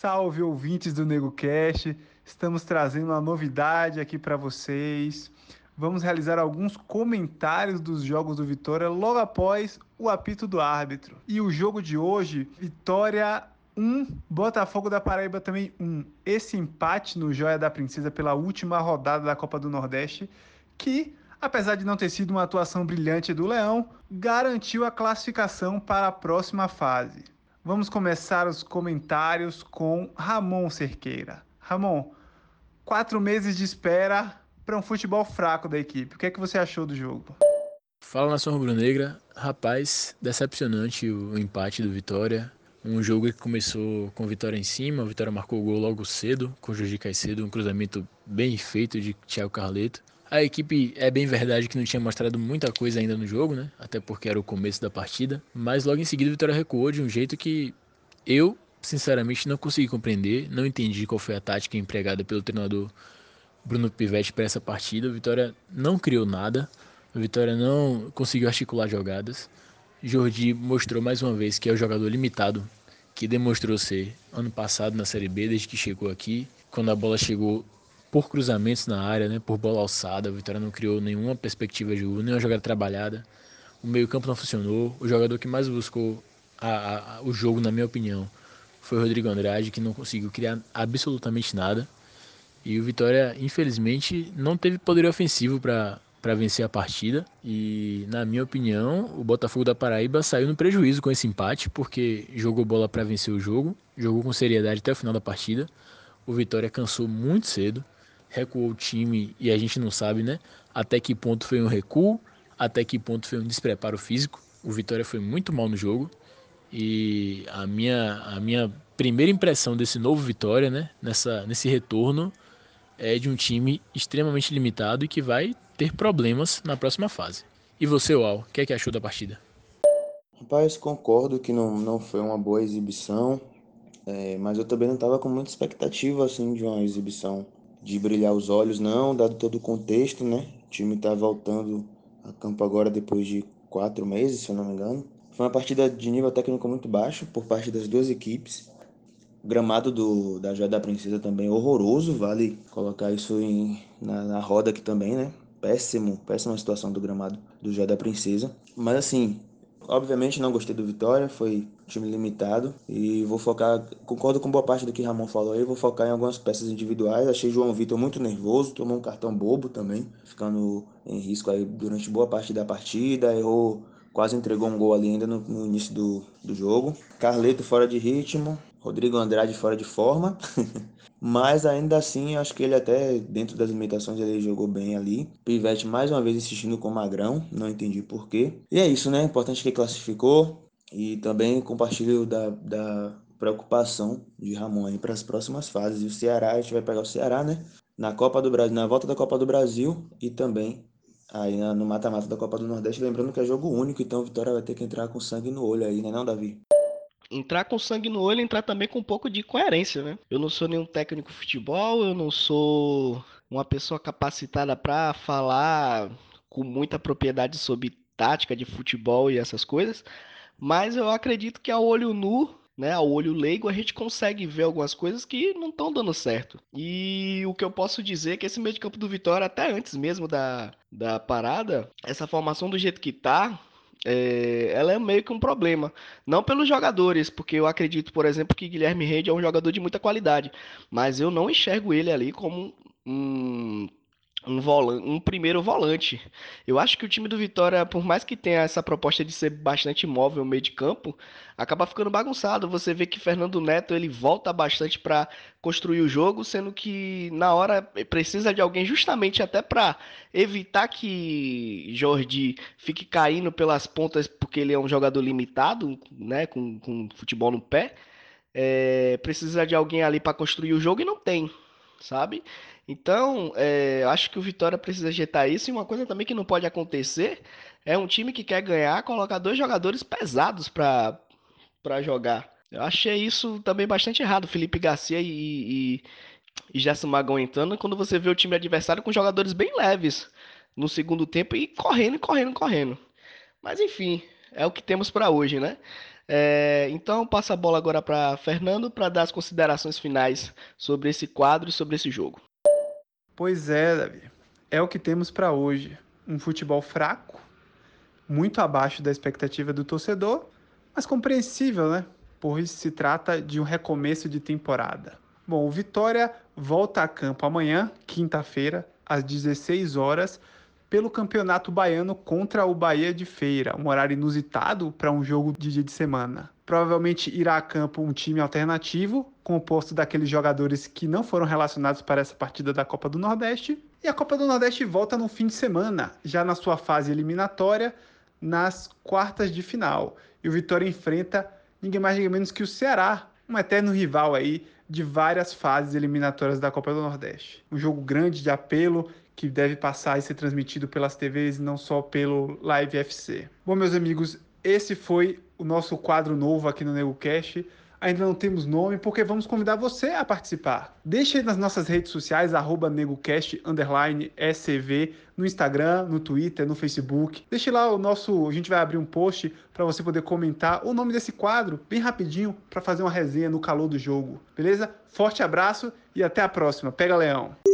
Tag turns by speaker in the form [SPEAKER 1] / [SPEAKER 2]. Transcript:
[SPEAKER 1] Salve ouvintes do NegoCast, estamos trazendo uma novidade aqui para vocês. Vamos realizar alguns comentários dos jogos do Vitória logo após o apito do árbitro. E o jogo de hoje, Vitória 1, Botafogo da Paraíba também 1. Esse empate no Joia da Princesa pela última rodada da Copa do Nordeste, que, apesar de não ter sido uma atuação brilhante do Leão, garantiu a classificação para a próxima fase. Vamos começar os comentários com Ramon Cerqueira. Ramon, quatro meses de espera para um futebol fraco da equipe. O que é que você achou do jogo?
[SPEAKER 2] Fala nação rubro-negra, rapaz, decepcionante o empate do Vitória. Um jogo que começou com Vitória em cima, o Vitória marcou o gol logo cedo, com o Jorge Caicedo, um cruzamento bem feito de Thiago Carleto. A equipe é bem verdade que não tinha mostrado muita coisa ainda no jogo, né? Até porque era o começo da partida. Mas logo em seguida o Vitória recuou de um jeito que eu, sinceramente, não consegui compreender. Não entendi qual foi a tática empregada pelo treinador Bruno Pivetti para essa partida. O Vitória não criou nada. O Vitória não conseguiu articular jogadas. Jordi mostrou mais uma vez que é o jogador limitado que demonstrou ser ano passado na Série B, desde que chegou aqui. Quando a bola chegou, por cruzamentos na área, né, por bola alçada. O Vitória não criou nenhuma perspectiva de jogo, nenhuma jogada trabalhada. O meio-campo não funcionou. O jogador que mais buscou a, a, o jogo, na minha opinião, foi o Rodrigo Andrade, que não conseguiu criar absolutamente nada. E o Vitória, infelizmente, não teve poder ofensivo para vencer a partida. E, na minha opinião, o Botafogo da Paraíba saiu no prejuízo com esse empate, porque jogou bola para vencer o jogo, jogou com seriedade até o final da partida. O Vitória cansou muito cedo, recuou o time e a gente não sabe, né? Até que ponto foi um recuo, até que ponto foi um despreparo físico. O Vitória foi muito mal no jogo e a minha, a minha primeira impressão desse novo Vitória, né? Nessa, nesse retorno é de um time extremamente limitado e que vai ter problemas na próxima fase. E você, Uau, o que é que achou da partida?
[SPEAKER 3] Rapaz, concordo que não, não foi uma boa exibição, é, mas eu também não estava com muita expectativa assim de uma exibição de brilhar os olhos, não, dado todo o contexto, né? O time está voltando a campo agora depois de quatro meses, se eu não me engano. Foi uma partida de nível técnico muito baixo por parte das duas equipes. O gramado do, da Joia da Princesa também horroroso, vale colocar isso em, na, na roda aqui também, né? Péssimo, péssima situação do gramado do Joia da Princesa. Mas assim, Obviamente não gostei do Vitória, foi time limitado e vou focar, concordo com boa parte do que Ramon falou aí, vou focar em algumas peças individuais. Achei João Vitor muito nervoso, tomou um cartão bobo também, ficando em risco aí durante boa parte da partida, errou, quase entregou um gol ali ainda no, no início do, do jogo. Carleto fora de ritmo, Rodrigo Andrade fora de forma. Mas ainda assim, acho que ele até, dentro das limitações, ele jogou bem ali. Pivete mais uma vez insistindo com o Magrão, não entendi porquê. E é isso, né? Importante que classificou. E também compartilho da, da preocupação de Ramon para as próximas fases. E o Ceará, a gente vai pegar o Ceará, né? Na Copa do Brasil, na volta da Copa do Brasil e também aí no mata-mata da Copa do Nordeste. Lembrando que é jogo único, então a Vitória vai ter que entrar com sangue no olho aí, né, não, Davi?
[SPEAKER 4] Entrar com sangue no olho, entrar também com um pouco de coerência, né? Eu não sou nenhum técnico de futebol, eu não sou uma pessoa capacitada para falar com muita propriedade sobre tática de futebol e essas coisas, mas eu acredito que a olho nu, né, ao olho leigo, a gente consegue ver algumas coisas que não estão dando certo. E o que eu posso dizer é que esse meio de campo do Vitória, até antes mesmo da, da parada, essa formação do jeito que tá, é, ela é meio que um problema. Não pelos jogadores, porque eu acredito, por exemplo, que Guilherme Rede é um jogador de muita qualidade, mas eu não enxergo ele ali como um, um, um primeiro volante. Eu acho que o time do Vitória, por mais que tenha essa proposta de ser bastante móvel no meio de campo, acaba ficando bagunçado. Você vê que Fernando Neto ele volta bastante para construir o jogo, sendo que na hora precisa de alguém justamente até para evitar que Jordi fique caindo pelas pontas, porque ele é um jogador limitado, né, com, com futebol no pé. É, precisa de alguém ali para construir o jogo e não tem, sabe? Então, é, acho que o Vitória precisa ajeitar isso. E uma coisa também que não pode acontecer é um time que quer ganhar colocar dois jogadores pesados para jogar. Eu achei isso também bastante errado. Felipe Garcia e, e, e Gerson Magão entrando quando você vê o time adversário com jogadores bem leves no segundo tempo e correndo, correndo, correndo. Mas enfim, é o que temos para hoje, né? É, então, passa a bola agora para Fernando para dar as considerações finais sobre esse quadro e sobre esse jogo.
[SPEAKER 1] Pois é, Davi. É o que temos para hoje. Um futebol fraco, muito abaixo da expectativa do torcedor, mas compreensível, né? Pois se trata de um recomeço de temporada. Bom, o Vitória volta a campo amanhã, quinta-feira, às 16 horas, pelo Campeonato Baiano contra o Bahia de Feira, um horário inusitado para um jogo de dia de semana. Provavelmente irá a campo um time alternativo, composto daqueles jogadores que não foram relacionados para essa partida da Copa do Nordeste. E a Copa do Nordeste volta no fim de semana, já na sua fase eliminatória, nas quartas de final. E o Vitória enfrenta ninguém mais ninguém menos que o Ceará, um eterno rival aí de várias fases eliminatórias da Copa do Nordeste. Um jogo grande de apelo que deve passar e ser transmitido pelas TVs e não só pelo Live FC. Bom, meus amigos, esse foi o nosso quadro novo aqui no NegoCast ainda não temos nome, porque vamos convidar você a participar. Deixe nas nossas redes sociais, arroba NegoCast, no Instagram, no Twitter, no Facebook. Deixe lá o nosso, a gente vai abrir um post para você poder comentar o nome desse quadro, bem rapidinho, para fazer uma resenha no calor do jogo. Beleza? Forte abraço e até a próxima. Pega Leão!